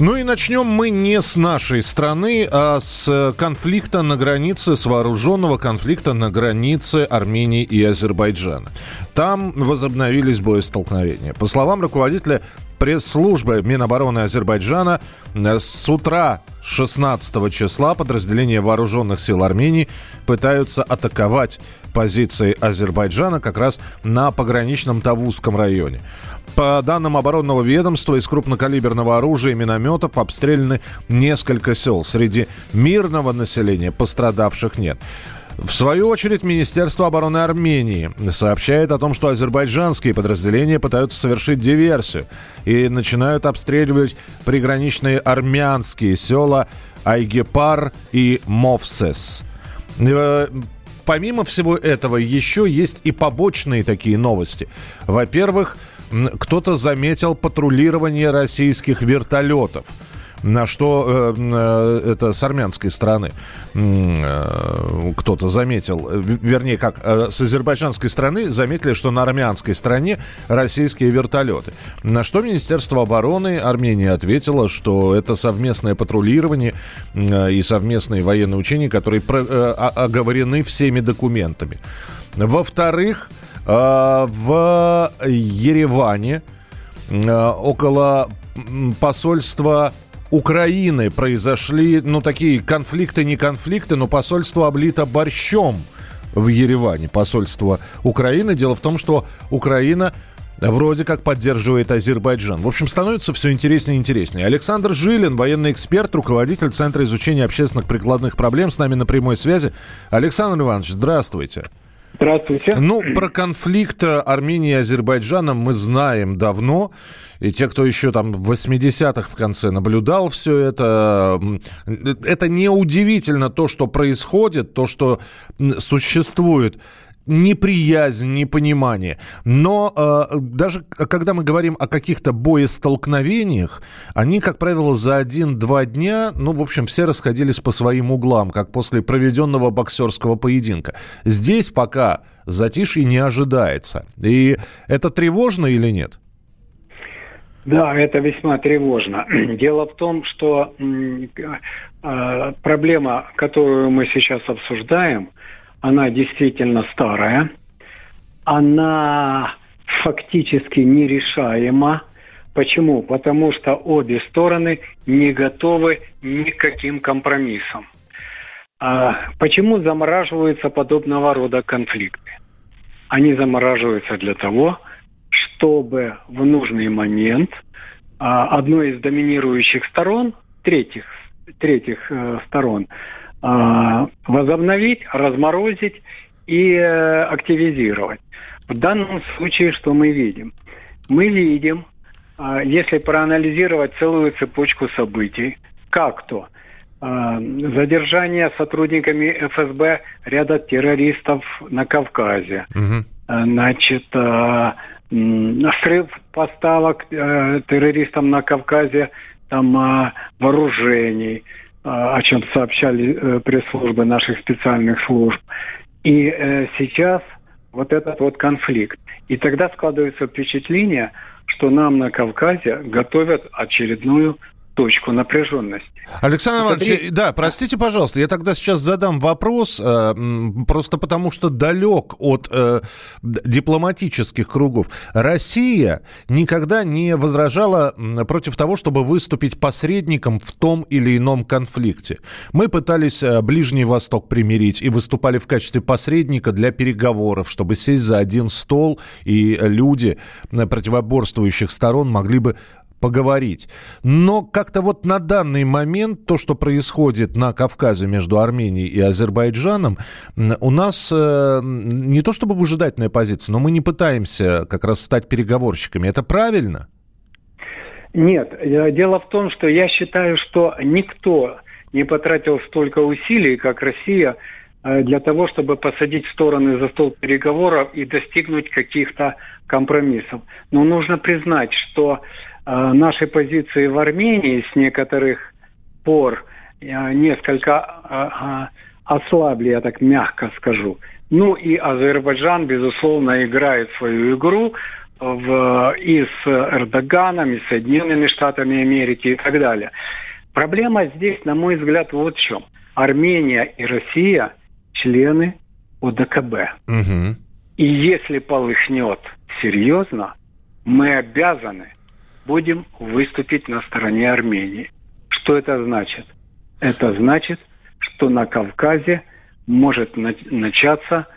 Ну и начнем мы не с нашей страны, а с конфликта на границе, с вооруженного конфликта на границе Армении и Азербайджана. Там возобновились боестолкновения. По словам руководителя пресс-службы Минобороны Азербайджана с утра 16 числа подразделения вооруженных сил Армении пытаются атаковать позиции Азербайджана как раз на пограничном Тавузском районе. По данным оборонного ведомства, из крупнокалиберного оружия и минометов обстреляны несколько сел. Среди мирного населения пострадавших нет. В свою очередь, Министерство обороны Армении сообщает о том, что азербайджанские подразделения пытаются совершить диверсию и начинают обстреливать приграничные армянские села Айгепар и Мовсес. Э, помимо всего этого, еще есть и побочные такие новости. Во-первых, кто-то заметил патрулирование российских вертолетов на что э, э, это с армянской стороны э, кто-то заметил, вернее, как с азербайджанской стороны заметили, что на армянской стороне российские вертолеты. На что Министерство обороны Армении ответило, что это совместное патрулирование и совместные военные учения, которые про, оговорены всеми документами. Во-вторых, в Ереване э, около посольства Украины произошли, ну, такие конфликты, не конфликты, но посольство облито борщом в Ереване, посольство Украины. Дело в том, что Украина вроде как поддерживает Азербайджан. В общем, становится все интереснее и интереснее. Александр Жилин, военный эксперт, руководитель Центра изучения общественных прикладных проблем, с нами на прямой связи. Александр Иванович, здравствуйте. Здравствуйте. Ну, про конфликт Армении и Азербайджана мы знаем давно. И те, кто еще там в 80-х в конце наблюдал все это, это неудивительно то, что происходит, то, что существует неприязнь, непонимание. Но э, даже когда мы говорим о каких-то боестолкновениях, они, как правило, за один-два дня, ну, в общем, все расходились по своим углам, как после проведенного боксерского поединка. Здесь пока затишье не ожидается. И это тревожно или нет? Да, это весьма тревожно. Дело в том, что э, проблема, которую мы сейчас обсуждаем – она действительно старая, она фактически нерешаема. Почему? Потому что обе стороны не готовы ни к компромиссам. А почему замораживаются подобного рода конфликты? Они замораживаются для того, чтобы в нужный момент а, одной из доминирующих сторон, третьих, третьих э, сторон, возобновить, разморозить и э, активизировать. В данном случае что мы видим? Мы видим, а, если проанализировать целую цепочку событий, как то а, задержание сотрудниками ФСБ ряда террористов на Кавказе, угу. значит, срыв поставок э, террористам на Кавказе там вооружений, а, о чем сообщали э, пресс-службы наших специальных служб. И э, сейчас вот этот вот конфликт. И тогда складывается впечатление, что нам на Кавказе готовят очередную точку напряженности. Александр Иванович, да, простите, пожалуйста, я тогда сейчас задам вопрос, э, просто потому что далек от э, дипломатических кругов. Россия никогда не возражала против того, чтобы выступить посредником в том или ином конфликте. Мы пытались э, Ближний Восток примирить и выступали в качестве посредника для переговоров, чтобы сесть за один стол, и люди э, противоборствующих сторон могли бы поговорить. Но как-то вот на данный момент то, что происходит на Кавказе между Арменией и Азербайджаном, у нас э, не то чтобы выжидательная позиция, но мы не пытаемся как раз стать переговорщиками. Это правильно? Нет. Э, дело в том, что я считаю, что никто не потратил столько усилий, как Россия, э, для того, чтобы посадить стороны за стол переговоров и достигнуть каких-то компромиссов. Но нужно признать, что э, наши позиции в Армении с некоторых пор э, несколько ослабли, я так мягко скажу. Ну и Азербайджан, безусловно, играет свою игру в, и с Эрдоганом, и с Соединенными Штатами Америки и так далее. Проблема здесь, на мой взгляд, вот в чем. Армения и Россия члены ОДКБ. Угу. И если полыхнет серьезно, мы обязаны будем выступить на стороне Армении. Что это значит? Это значит, что на Кавказе может начаться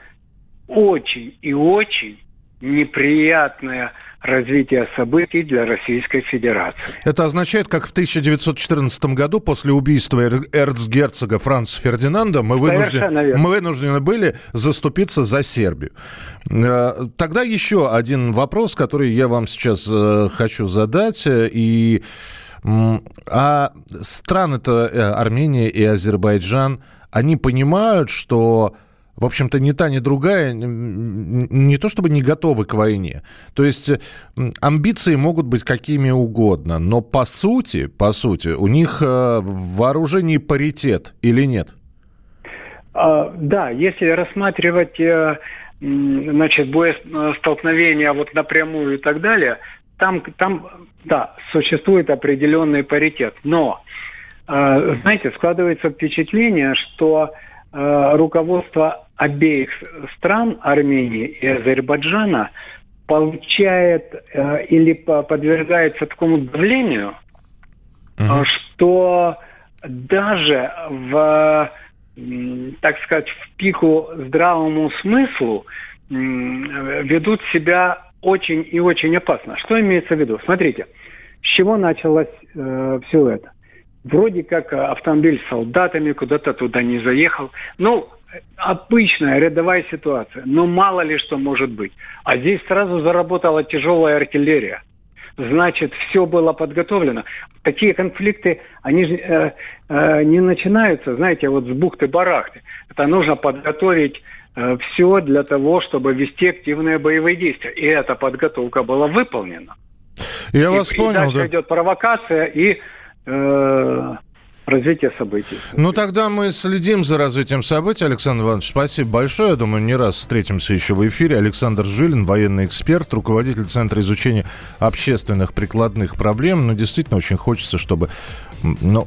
очень и очень неприятное развитие событий для Российской Федерации. Это означает, как в 1914 году после убийства эрцгерцога Франца Фердинанда мы вынуждены, мы вынуждены были заступиться за Сербию. Э, тогда еще один вопрос, который я вам сейчас э, хочу задать. И а страны-то э, Армения и Азербайджан, они понимают, что в общем-то, ни та, ни другая не то чтобы не готовы к войне. То есть амбиции могут быть какими угодно, но по сути, по сути, у них э, в вооружении паритет или нет? А, да, если рассматривать э, значит, боестолкновения вот напрямую и так далее, там, там да, существует определенный паритет. Но, э, знаете, складывается впечатление, что руководство обеих стран, Армении и Азербайджана, получает э, или подвергается такому давлению, uh-huh. что даже в, так сказать, в пику здравому смыслу э, ведут себя очень и очень опасно. Что имеется в виду? Смотрите, с чего началось э, все это? Вроде как автомобиль с солдатами куда-то туда не заехал. Ну, обычная рядовая ситуация, но мало ли что может быть. А здесь сразу заработала тяжелая артиллерия. Значит, все было подготовлено. Такие конфликты, они же э, э, не начинаются, знаете, вот с бухты-барахты. Это нужно подготовить э, все для того, чтобы вести активные боевые действия. И эта подготовка была выполнена. Я и, вас понял, и дальше да? идет провокация и э, развития событий. Ну, тогда мы следим за развитием событий. Александр Иванович, спасибо большое. Я думаю, не раз встретимся еще в эфире. Александр Жилин, военный эксперт, руководитель Центра изучения общественных прикладных проблем. Но действительно очень хочется, чтобы ну,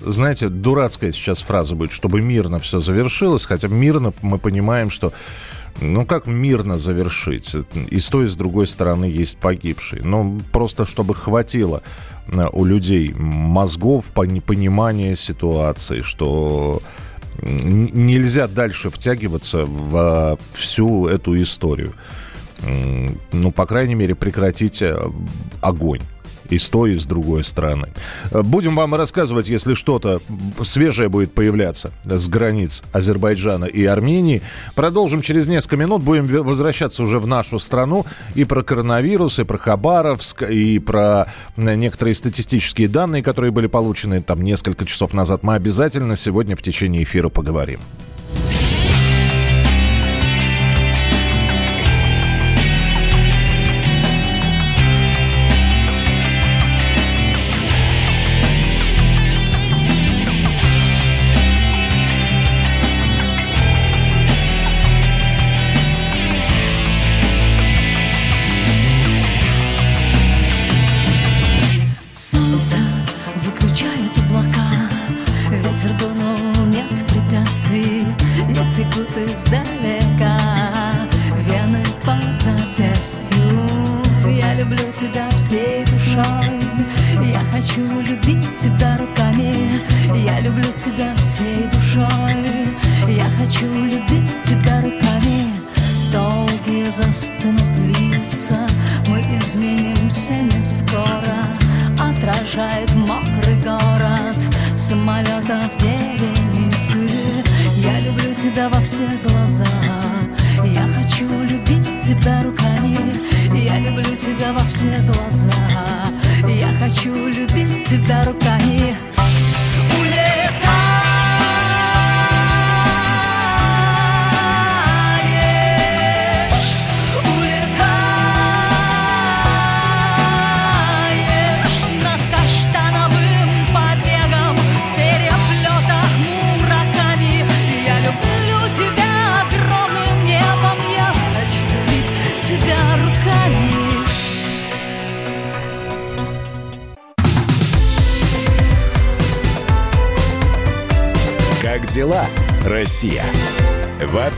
знаете, дурацкая сейчас фраза будет, чтобы мирно все завершилось, хотя мирно мы понимаем, что ну, как мирно завершить? И с той, и с другой стороны есть погибшие. Ну, просто чтобы хватило э, у людей мозгов, понимания ситуации, что нельзя дальше втягиваться в всю эту историю. Ну, по крайней мере, прекратить э, огонь и с той, и с другой стороны. Будем вам рассказывать, если что-то свежее будет появляться с границ Азербайджана и Армении. Продолжим через несколько минут. Будем возвращаться уже в нашу страну и про коронавирус, и про Хабаровск, и про некоторые статистические данные, которые были получены там несколько часов назад. Мы обязательно сегодня в течение эфира поговорим.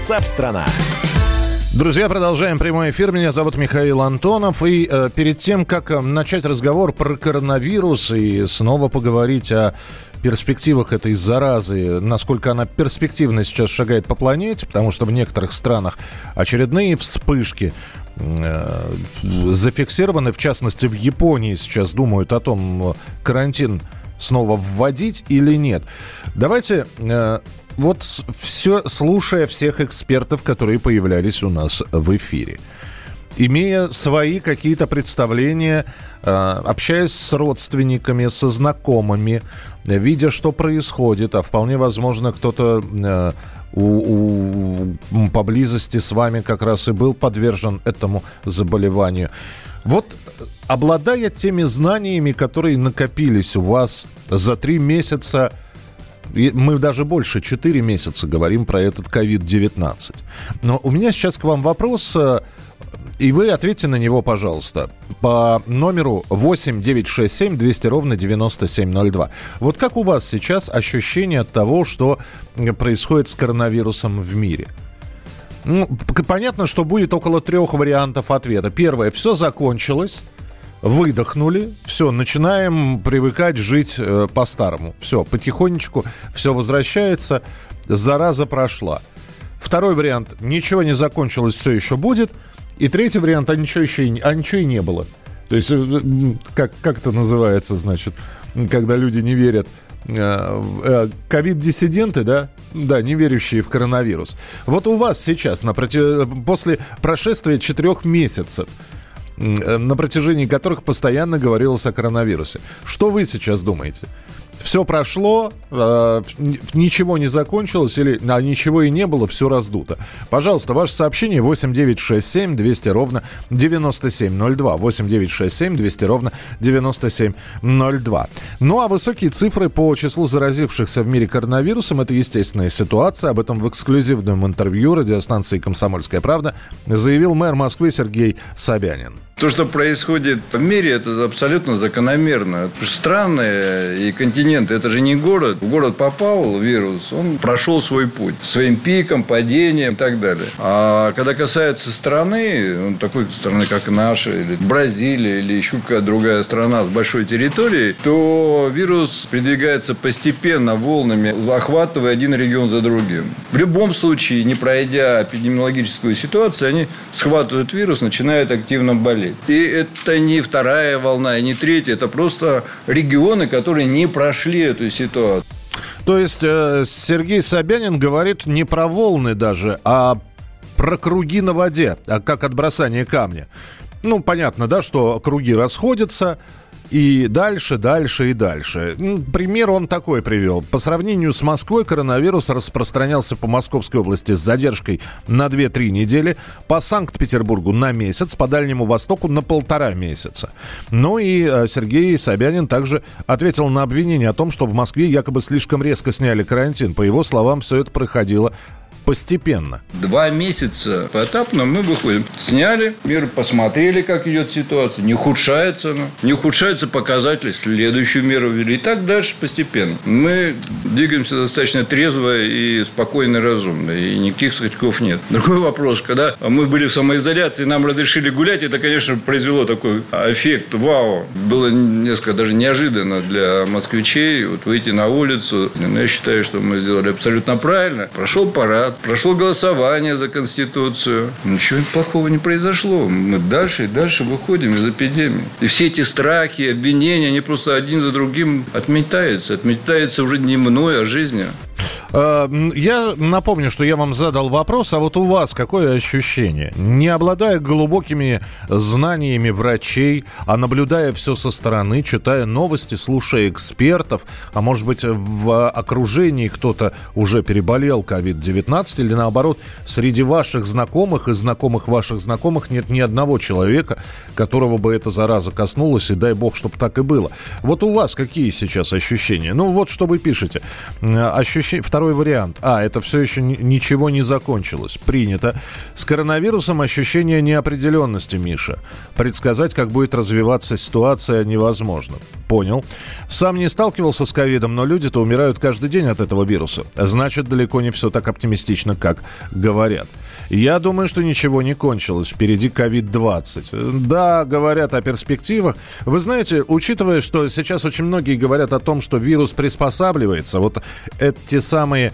Ватсап-страна! Друзья, продолжаем прямой эфир. Меня зовут Михаил Антонов. И э, перед тем, как э, начать разговор про коронавирус и снова поговорить о перспективах этой заразы, насколько она перспективно сейчас шагает по планете, потому что в некоторых странах очередные вспышки э, зафиксированы, в частности в Японии сейчас думают о том, карантин снова вводить или нет. Давайте э, вот все, слушая всех экспертов, которые появлялись у нас в эфире, имея свои какие-то представления, э, общаясь с родственниками, со знакомыми, видя, что происходит, а вполне возможно, кто-то э, у, у, поблизости с вами как раз и был подвержен этому заболеванию. Вот обладая теми знаниями, которые накопились у вас за три месяца мы даже больше, 4 месяца говорим про этот COVID-19. Но у меня сейчас к вам вопрос, э, и вы ответьте на него, пожалуйста, по номеру 8 967 200 ровно 9702. Вот как у вас сейчас ощущение от того, что происходит с коронавирусом в мире? Ну, понятно, что будет около трех вариантов ответа. Первое, все закончилось выдохнули, все, начинаем привыкать жить э, по-старому. Все, потихонечку все возвращается, зараза прошла. Второй вариант, ничего не закончилось, все еще будет. И третий вариант, а ничего еще и, а ничего и не было. То есть, э, как, как это называется, значит, когда люди не верят э, э, ковид-диссиденты, да, да, не верящие в коронавирус. Вот у вас сейчас, напротив, после прошествия четырех месяцев, Э, на протяжении которых постоянно говорилось о коронавирусе. Что вы сейчас думаете? Все прошло, э, ничего не закончилось, или а ничего и не было, все раздуто. Пожалуйста, ваше сообщение 8967 200 ровно 9702. 8967 200 ровно 9702. Ну а высокие цифры по числу заразившихся в мире коронавирусом это естественная ситуация. Об этом в эксклюзивном интервью радиостанции «Комсомольская правда» заявил мэр Москвы Сергей Собянин. То, что происходит в мире, это абсолютно закономерно. Страны и континенты – это же не город. В город попал вирус, он прошел свой путь. Своим пиком, падением и так далее. А когда касается страны, такой страны, как наша, или Бразилия, или еще какая-то другая страна с большой территорией, то вирус передвигается постепенно, волнами, охватывая один регион за другим. В любом случае, не пройдя эпидемиологическую ситуацию, они схватывают вирус, начинают активно болеть болеть. И это не вторая волна, и не третья. Это просто регионы, которые не прошли эту ситуацию. То есть э, Сергей Собянин говорит не про волны даже, а про круги на воде, а как от бросания камня. Ну, понятно, да, что круги расходятся, и дальше, дальше и дальше. Пример он такой привел. По сравнению с Москвой коронавирус распространялся по Московской области с задержкой на 2-3 недели, по Санкт-Петербургу на месяц, по Дальнему Востоку на полтора месяца. Ну и э, Сергей Собянин также ответил на обвинение о том, что в Москве якобы слишком резко сняли карантин. По его словам, все это проходило постепенно. Два месяца поэтапно мы выходим. Сняли мир, посмотрели, как идет ситуация. Не ухудшается она. Не ухудшаются показатели. Следующую меру ввели. И так дальше постепенно. Мы двигаемся достаточно трезво и спокойно и разумно. И никаких скачков нет. Другой вопрос. Когда мы были в самоизоляции, нам разрешили гулять, это, конечно, произвело такой эффект. Вау! Было несколько даже неожиданно для москвичей вот выйти на улицу. Но я считаю, что мы сделали абсолютно правильно. Прошел парад, прошло голосование за Конституцию. Ничего плохого не произошло. Мы дальше и дальше выходим из эпидемии. И все эти страхи, обвинения, они просто один за другим отметаются. Отметаются уже не мной, а жизнью. Э, я напомню, что я вам задал вопрос, а вот у вас какое ощущение? Не обладая глубокими знаниями врачей, а наблюдая все со стороны, читая новости, слушая экспертов, а может быть в окружении кто-то уже переболел COVID-19 или наоборот, среди ваших знакомых и знакомых ваших знакомых нет ни одного человека, которого бы эта зараза коснулась, и дай бог, чтобы так и было. Вот у вас какие сейчас ощущения? Ну вот что вы пишете. Ощущение... Второй второй вариант. А, это все еще ничего не закончилось. Принято. С коронавирусом ощущение неопределенности, Миша. Предсказать, как будет развиваться ситуация, невозможно. Понял. Сам не сталкивался с ковидом, но люди-то умирают каждый день от этого вируса. Значит, далеко не все так оптимистично, как говорят. Я думаю, что ничего не кончилось. Впереди COVID-20. Да, говорят о перспективах. Вы знаете, учитывая, что сейчас очень многие говорят о том, что вирус приспосабливается, вот эти самые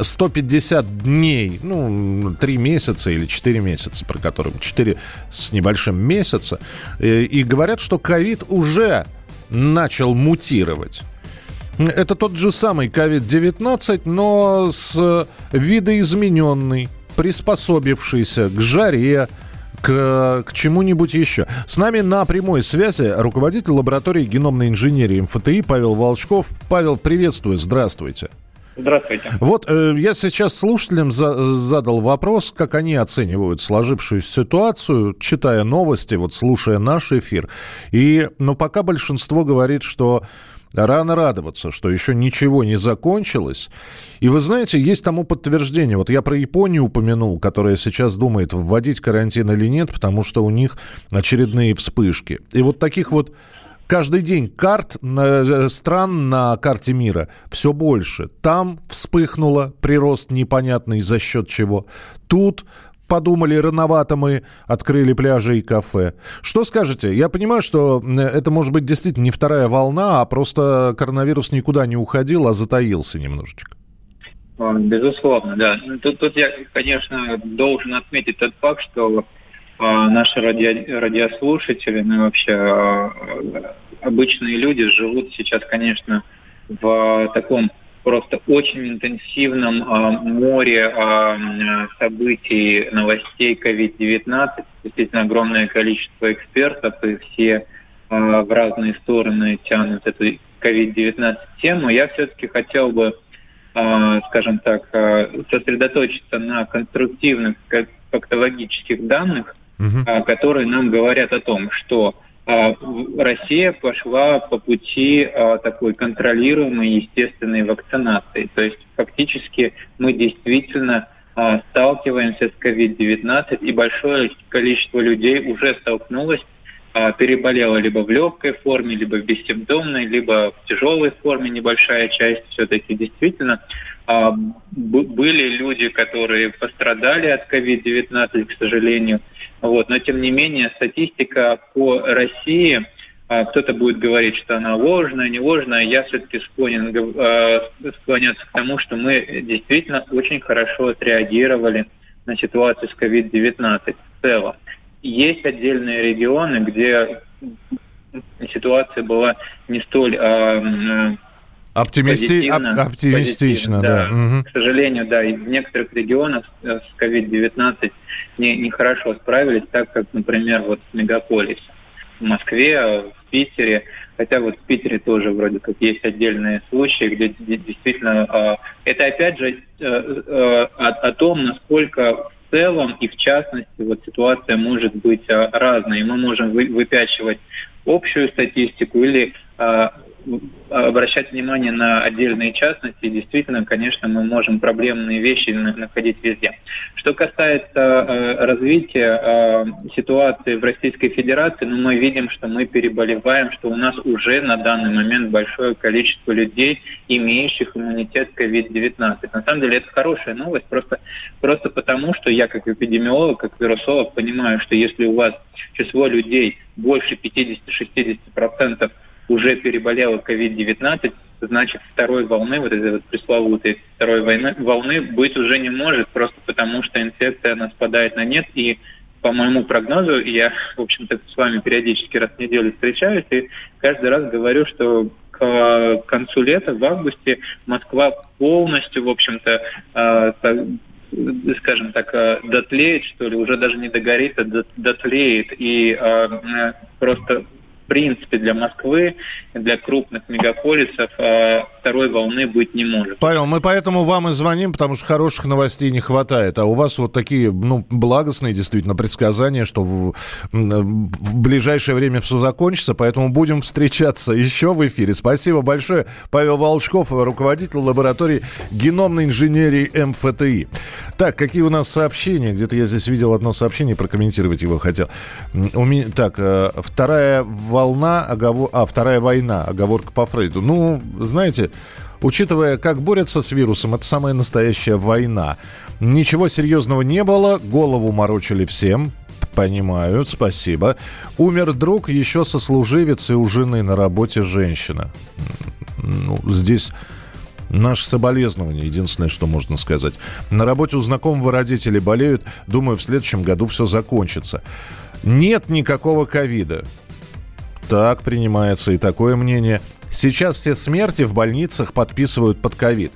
150 дней, ну, 3 месяца или 4 месяца, про которые 4 с небольшим месяца, и, э, и говорят, что ковид уже начал мутировать. Это тот же самый COVID-19, но с видоизмененный приспособившийся к жаре, к, к чему-нибудь еще. С нами на прямой связи руководитель лаборатории геномной инженерии МФТИ Павел Волчков. Павел, приветствую, здравствуйте. Здравствуйте. Вот э, я сейчас слушателям за, задал вопрос, как они оценивают сложившуюся ситуацию, читая новости, вот слушая наш эфир. И, ну, пока большинство говорит, что Рано радоваться, что еще ничего не закончилось. И вы знаете, есть тому подтверждение. Вот я про Японию упомянул, которая сейчас думает, вводить карантин или нет, потому что у них очередные вспышки. И вот таких вот каждый день карт э, стран на карте мира все больше. Там вспыхнуло прирост непонятный за счет чего. Тут подумали, рановато мы открыли пляжи и кафе. Что скажете? Я понимаю, что это может быть действительно не вторая волна, а просто коронавирус никуда не уходил, а затаился немножечко. Безусловно, да. Тут, тут я, конечно, должен отметить тот факт, что а, наши ради, радиослушатели, ну вообще а, обычные люди живут сейчас, конечно, в таком просто очень интенсивном а, море а, событий, новостей COVID-19. Действительно огромное количество экспертов, и все а, в разные стороны тянут эту COVID-19 тему. Я все-таки хотел бы, скажем так, сосредоточиться на конструктивных фактологических данных, угу. которые нам говорят о том, что Россия пошла по пути а, такой контролируемой естественной вакцинации. То есть фактически мы действительно а, сталкиваемся с COVID-19, и большое количество людей уже столкнулось, переболело либо в легкой форме, либо в бессимптомной, либо в тяжелой форме небольшая часть. Все-таки действительно были люди, которые пострадали от COVID-19, к сожалению, вот. Но тем не менее статистика по России, а, кто-то будет говорить, что она ложная, не ложная. Я все-таки склонен а, склоняться к тому, что мы действительно очень хорошо отреагировали на ситуацию с COVID-19 в целом. Есть отдельные регионы, где ситуация была не столь Оптимисти... Оп- оптимистично, да. да. Угу. К сожалению, да, и в некоторых регионах с COVID-19 не, нехорошо справились, так как, например, вот в мегаполисе. В Москве, в Питере, хотя вот в Питере тоже вроде как есть отдельные случаи, где действительно... А, это опять же э, э, о, о том, насколько в целом и в частности вот ситуация может быть разной. Мы можем выпячивать общую статистику или обращать внимание на отдельные частности. Действительно, конечно, мы можем проблемные вещи находить везде. Что касается э, развития э, ситуации в Российской Федерации, ну, мы видим, что мы переболеваем, что у нас уже на данный момент большое количество людей, имеющих иммунитет COVID-19. На самом деле это хорошая новость, просто, просто потому, что я как эпидемиолог, как вирусолог понимаю, что если у вас число людей больше 50-60% уже переболела COVID-19, значит, второй волны, вот этой вот пресловутой второй войны, волны быть уже не может, просто потому что инфекция она спадает на нет, и по моему прогнозу, я, в общем-то, с вами периодически раз в неделю встречаюсь, и каждый раз говорю, что к концу лета, в августе, Москва полностью, в общем-то, э, скажем так, э, дотлеет, что ли, уже даже не догорит, а дотлеет, и э, просто принципе для Москвы, для крупных мегаполисов э, второй волны быть не может. Павел, мы поэтому вам и звоним, потому что хороших новостей не хватает. А у вас вот такие, ну, благостные действительно предсказания, что в, в ближайшее время все закончится, поэтому будем встречаться еще в эфире. Спасибо большое. Павел Волчков, руководитель лаборатории геномной инженерии МФТИ. Так, какие у нас сообщения? Где-то я здесь видел одно сообщение, прокомментировать его хотел. У меня, так, э, вторая оговор... а, вторая война, оговорка по Фрейду. Ну, знаете, учитывая, как борются с вирусом, это самая настоящая война. Ничего серьезного не было, голову морочили всем, Понимаю, спасибо. Умер друг, еще сослуживец и у жены на работе женщина. Ну, здесь Наше соболезнование, единственное, что можно сказать. На работе у знакомого родители болеют. Думаю, в следующем году все закончится. Нет никакого ковида. Так принимается и такое мнение. Сейчас все смерти в больницах подписывают под ковид.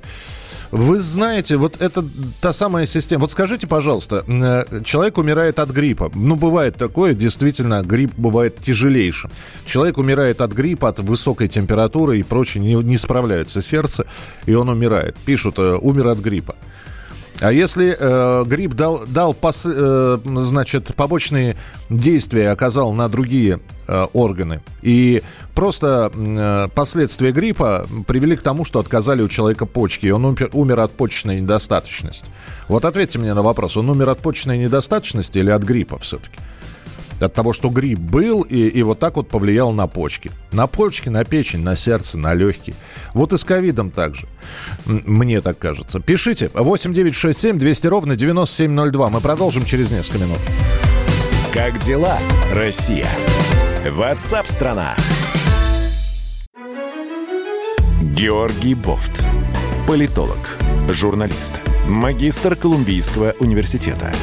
Вы знаете, вот это та самая система. Вот скажите, пожалуйста, э, человек умирает от гриппа. Ну, бывает такое, действительно, грипп бывает тяжелейшим. Человек умирает от гриппа, от высокой температуры и прочее, не, не справляется сердце, и он умирает. Пишут, э, умер от гриппа. А если э, грипп дал, дал пос, э, значит, побочные действия, оказал на другие э, органы, и просто э, последствия гриппа привели к тому, что отказали у человека почки, и он умер, умер от почечной недостаточности. Вот ответьте мне на вопрос, он умер от почечной недостаточности или от гриппа все-таки? От того, что грипп был, и, и вот так вот повлиял на почки. На почки, на печень, на сердце, на легкие. Вот и с ковидом также. Мне так кажется. Пишите 8967 200 ровно 9702. Мы продолжим через несколько минут. Как дела, Россия? Ватсап-страна! Георгий Бофт. Политолог, журналист, магистр Колумбийского университета –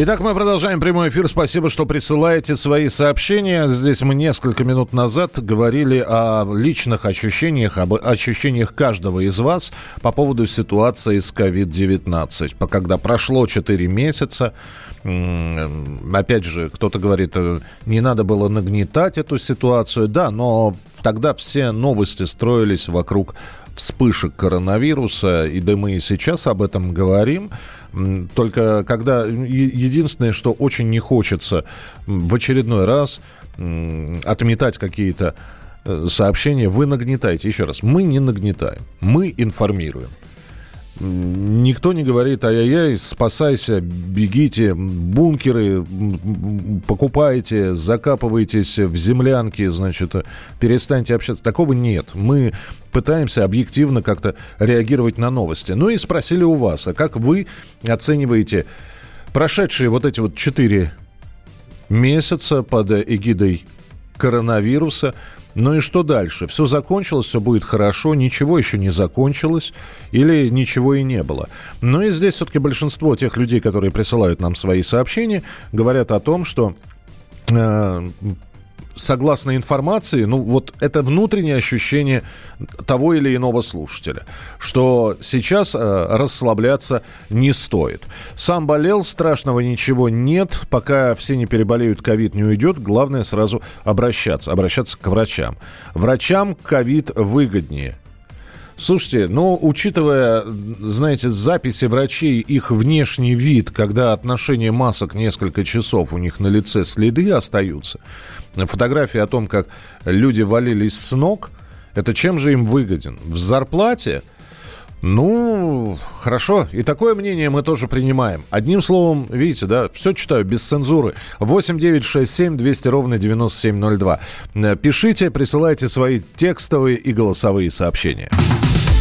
Итак, мы продолжаем прямой эфир. Спасибо, что присылаете свои сообщения. Здесь мы несколько минут назад говорили о личных ощущениях, об ощущениях каждого из вас по поводу ситуации с COVID-19. Когда прошло 4 месяца, опять же, кто-то говорит, э, не надо было нагнетать эту ситуацию. Да, но тогда все новости строились вокруг вспышек коронавируса, и да мы и сейчас об этом говорим. Только когда единственное, что очень не хочется в очередной раз отметать какие-то э, сообщения, вы нагнетаете. Еще раз, мы не нагнетаем, мы информируем. Никто не говорит, ай-яй-яй, спасайся, бегите, бункеры покупайте, закапывайтесь в землянки, значит, перестаньте общаться. Такого нет. Мы пытаемся объективно как-то реагировать на новости. Ну и спросили у вас, а как вы оцениваете прошедшие вот эти вот четыре месяца под эгидой коронавируса – ну и что дальше? Все закончилось, все будет хорошо, ничего еще не закончилось или ничего и не было. Ну и здесь все-таки большинство тех людей, которые присылают нам свои сообщения, говорят о том, что э, согласно информации, ну вот это внутреннее ощущение того или иного слушателя, что сейчас э, расслабляться не стоит. Сам болел, страшного ничего нет, пока все не переболеют, ковид не уйдет, главное сразу обращаться, обращаться к врачам. Врачам ковид выгоднее. Слушайте, ну, учитывая, знаете, записи врачей, их внешний вид, когда отношение масок несколько часов, у них на лице следы остаются, фотографии о том, как люди валились с ног, это чем же им выгоден? В зарплате? Ну, хорошо. И такое мнение мы тоже принимаем. Одним словом, видите, да, все читаю без цензуры. 8 9 6 7 200 ровно 9702. Пишите, присылайте свои текстовые и голосовые сообщения.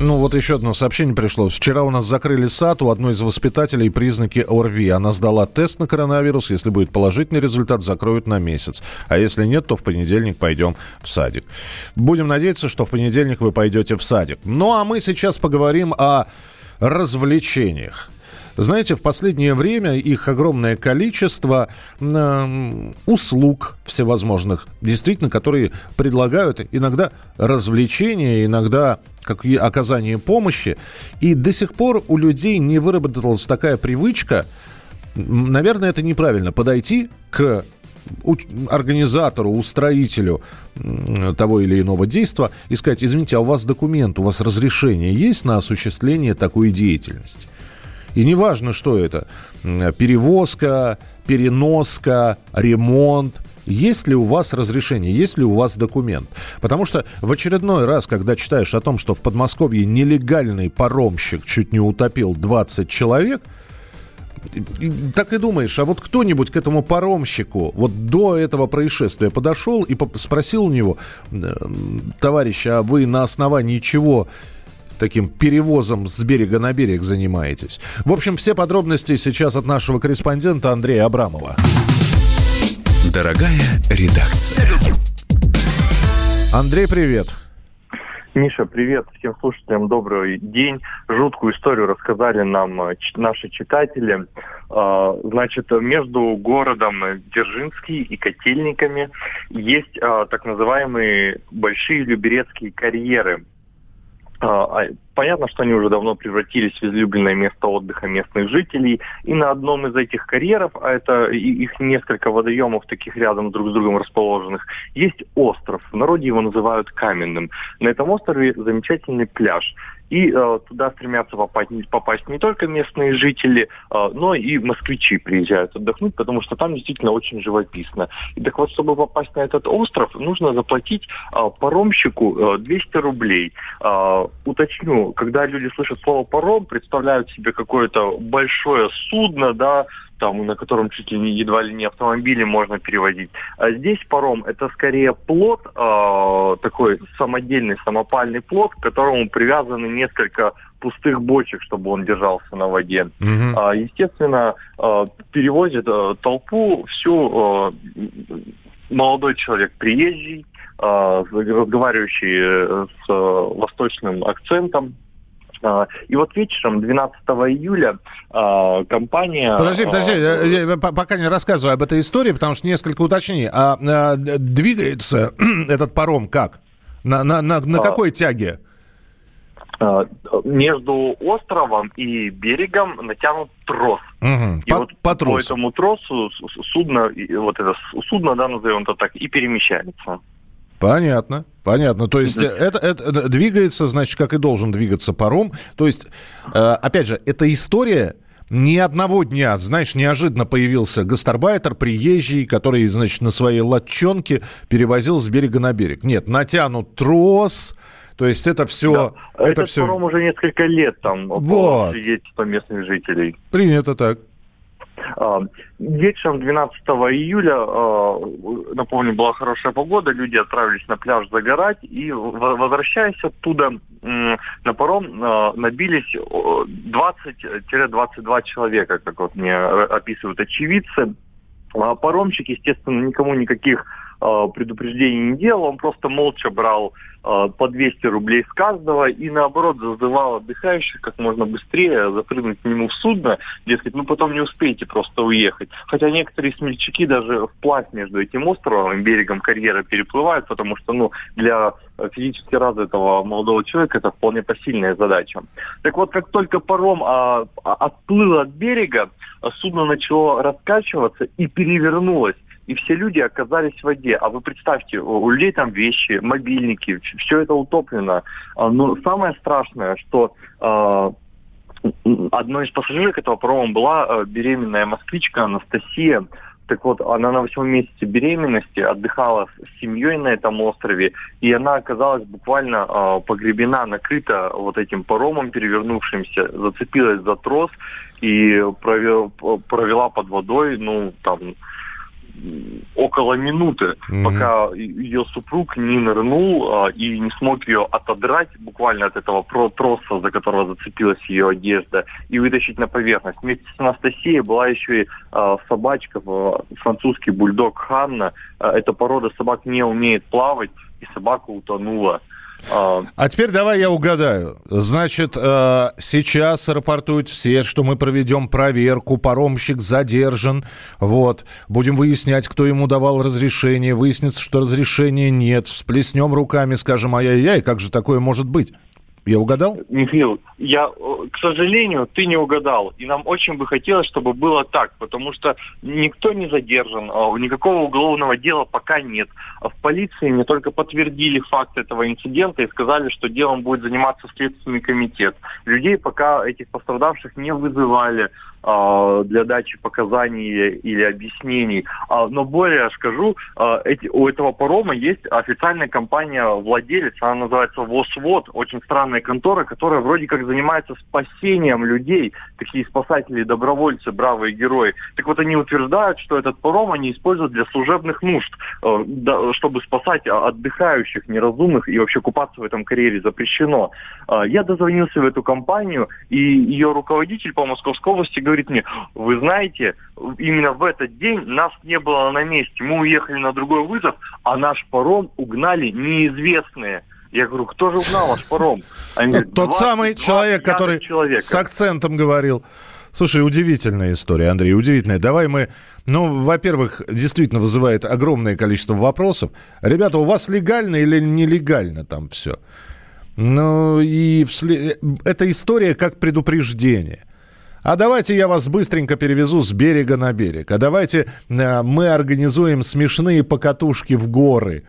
Ну, вот еще одно сообщение пришло. Вчера у нас закрыли сад, у одной из воспитателей признаки ОРВИ. Она сдала тест на коронавирус. Если будет положительный результат, закроют на месяц. А если нет, то в понедельник пойдем в садик. Будем надеяться, что в понедельник вы пойдете в садик. Ну, а мы сейчас поговорим о развлечениях. Знаете, в последнее время их огромное количество э, услуг всевозможных, действительно, которые предлагают иногда развлечения, иногда как оказание помощи. И до сих пор у людей не выработалась такая привычка, наверное, это неправильно, подойти к организатору, устроителю того или иного действия и сказать, извините, а у вас документ, у вас разрешение есть на осуществление такой деятельности? И неважно, что это. Перевозка, переноска, ремонт. Есть ли у вас разрешение, есть ли у вас документ? Потому что в очередной раз, когда читаешь о том, что в Подмосковье нелегальный паромщик чуть не утопил 20 человек, так и думаешь, а вот кто-нибудь к этому паромщику вот до этого происшествия подошел и спросил у него, товарища, а вы на основании чего таким перевозом с берега на берег занимаетесь. В общем, все подробности сейчас от нашего корреспондента Андрея Абрамова. Дорогая редакция. Андрей, привет. Миша, привет всем слушателям, добрый день. Жуткую историю рассказали нам э, наши читатели. А, значит, между городом Дзержинский и Котельниками есть а, так называемые большие люберецкие карьеры. А, а, понятно, что они уже давно превратились в излюбленное место отдыха местных жителей. И на одном из этих карьеров, а это их несколько водоемов, таких рядом друг с другом расположенных, есть остров. В народе его называют Каменным. На этом острове замечательный пляж. И э, туда стремятся попасть, попасть не только местные жители, э, но и москвичи приезжают отдохнуть, потому что там действительно очень живописно. И так вот, чтобы попасть на этот остров, нужно заплатить э, паромщику э, 200 рублей. Э, уточню, когда люди слышат слово паром, представляют себе какое-то большое судно, да, там, на котором чуть ли не едва ли не автомобили можно перевозить. А здесь паром это скорее плод, э, такой самодельный самопальный плод, к которому привязаны несколько пустых бочек, чтобы он держался на воде. Mm-hmm. А, естественно, э, перевозит э, толпу всю молодой человек приезжий, разговаривающий с э, восточным акцентом, а, и вот вечером 12 июля а, компания... Подожди, подожди, я пока не рассказываю об этой истории, потому что несколько уточнений. А, а двигается этот паром как? На, на, на, на какой тяге? Между островом и берегом натянут трос. Угу. И по, вот по, тросу. по этому тросу судно, вот это судно, да, назовем это так, и перемещается. Понятно, понятно. То есть это, это двигается, значит, как и должен двигаться паром. То есть, э, опять же, эта история ни одного дня, знаешь, неожиданно появился гастарбайтер, приезжий, который, значит, на своей лодчонке перевозил с берега на берег. Нет, натянут трос, то есть это все... Да. Это Этот все... паром уже несколько лет там вот. свидетельства местных жителей. Принято так. А, вечером 12 июля, а, напомню, была хорошая погода, люди отправились на пляж загорать, и возвращаясь оттуда на паром а, набились 20-22 человека, как вот мне описывают очевидцы. Паромщик, естественно, никому никаких предупреждений не делал, он просто молча брал Э, по 200 рублей с каждого и наоборот зазывал отдыхающих как можно быстрее запрыгнуть к нему в судно, дескать, ну потом не успеете просто уехать. Хотя некоторые смельчаки даже вплавь между этим островом и берегом карьеры переплывают, потому что ну, для физически развитого молодого человека это вполне посильная задача. Так вот, как только паром а, а, отплыл от берега, судно начало раскачиваться и перевернулось и все люди оказались в воде. А вы представьте, у людей там вещи, мобильники, все это утоплено. А, но самое страшное, что э, одной из пассажирок этого парома была э, беременная москвичка Анастасия. Так вот, она на восьмом месяце беременности отдыхала с семьей на этом острове, и она оказалась буквально э, погребена, накрыта вот этим паромом перевернувшимся, зацепилась за трос и провела, провела под водой, ну, там, около минуты, mm-hmm. пока ее супруг не нырнул а, и не смог ее отодрать буквально от этого троса, за которого зацепилась ее одежда, и вытащить на поверхность. Вместе с Анастасией была еще и а, собачка, французский бульдог Ханна. А, эта порода собак не умеет плавать, и собака утонула. А теперь давай я угадаю. Значит, э, сейчас рапортуют все, что мы проведем проверку, паромщик задержан, вот, будем выяснять, кто ему давал разрешение, выяснится, что разрешения нет, всплеснем руками, скажем, ай-яй-яй, как же такое может быть? Я угадал? Михаил, я, э, к сожалению, ты не угадал. И нам очень бы хотелось, чтобы было так, потому что никто не задержан, а никакого уголовного дела пока нет. В полиции не только подтвердили факт этого инцидента и сказали, что делом будет заниматься Следственный комитет. Людей пока этих пострадавших не вызывали. А, для дачи показаний или объяснений. А, но более скажу, а, у этого парома есть официальная компания владелец, она называется ВОСВОД, очень странная контора, которая вроде как занимается спасением людей, такие спасатели, добровольцы, бравые герои. Так вот они утверждают, что этот паром они используют для служебных нужд, чтобы спасать отдыхающих, неразумных, и вообще купаться в этом карьере запрещено. Я дозвонился в эту компанию, и ее руководитель по Московской области говорит мне, вы знаете, именно в этот день нас не было на месте. Мы уехали на другой вызов, а наш паром угнали неизвестные. Я говорю, кто же угнал ваш паром? Они говорят, Тот самый человек, который человека. с акцентом говорил. Слушай, удивительная история, Андрей, удивительная. Давай мы... Ну, во-первых, действительно вызывает огромное количество вопросов. Ребята, у вас легально или нелегально там все? Ну, и вслед... эта история как предупреждение. А давайте я вас быстренько перевезу с берега на берег. А давайте э, мы организуем смешные покатушки в горы.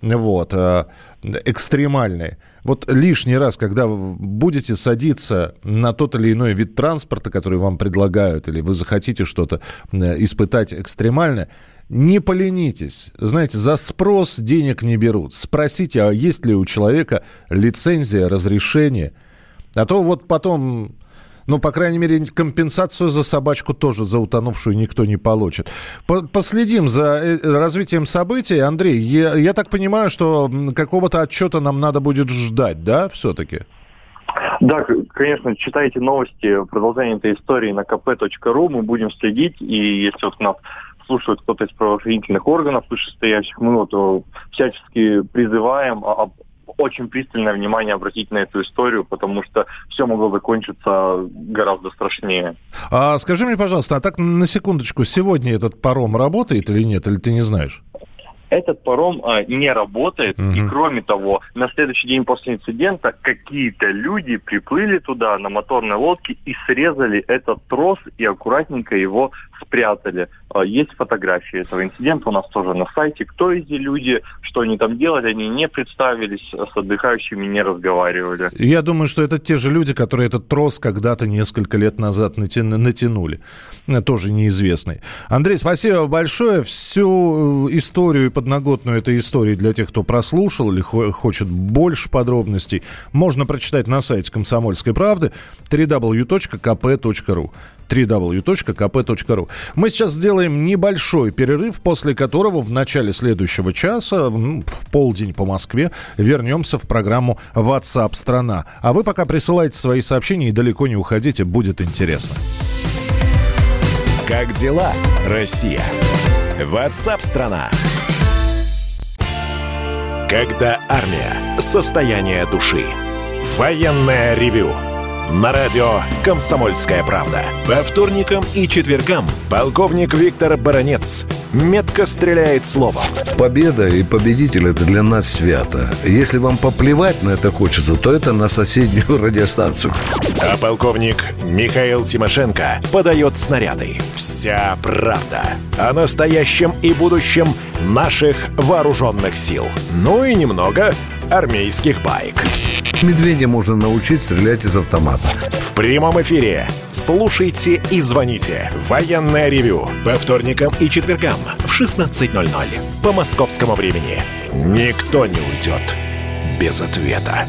Вот, э, экстремальные. Вот лишний раз, когда будете садиться на тот или иной вид транспорта, который вам предлагают, или вы захотите что-то э, испытать экстремальное, не поленитесь. Знаете, за спрос денег не берут. Спросите, а есть ли у человека лицензия, разрешение. А то вот потом ну, по крайней мере, компенсацию за собачку тоже, за утонувшую никто не получит. Последим за э, развитием событий. Андрей, я, я так понимаю, что какого-то отчета нам надо будет ждать, да, все-таки? Да, конечно, читайте новости, продолжение этой истории на kp.ru, мы будем следить, и если вот нас слушает кто-то из правоохранительных органов, вышестоящих, мы вот э, всячески призываем очень пристальное внимание обратить на эту историю, потому что все могло закончиться гораздо страшнее. А скажи мне, пожалуйста, а так на секундочку, сегодня этот паром работает или нет, или ты не знаешь? Этот паром а, не работает, угу. и кроме того, на следующий день после инцидента какие-то люди приплыли туда на моторной лодке и срезали этот трос и аккуратненько его спрятали. А, есть фотографии этого инцидента у нас тоже на сайте. Кто эти люди, что они там делали, они не представились, с отдыхающими не разговаривали. Я думаю, что это те же люди, которые этот трос когда-то несколько лет назад натянули. Э, тоже неизвестный. Андрей, спасибо большое. Всю э, историю подноготную этой истории для тех, кто прослушал или хочет больше подробностей, можно прочитать на сайте «Комсомольской правды» www.kp.ru www.kp.ru. Мы сейчас сделаем небольшой перерыв, после которого в начале следующего часа, в полдень по Москве, вернемся в программу WhatsApp страна. А вы пока присылайте свои сообщения и далеко не уходите, будет интересно. Как дела, Россия? WhatsApp страна. Когда армия. Состояние души. Военное ревю на радио «Комсомольская правда». По вторникам и четвергам полковник Виктор Баранец метко стреляет словом. Победа и победитель – это для нас свято. Если вам поплевать на это хочется, то это на соседнюю радиостанцию. А полковник Михаил Тимошенко подает снаряды. Вся правда о настоящем и будущем наших вооруженных сил. Ну и немного армейских байк. Медведя можно научить стрелять из автомата. В прямом эфире. Слушайте и звоните. Военное ревю. По вторникам и четвергам в 16.00. По московскому времени. Никто не уйдет без ответа.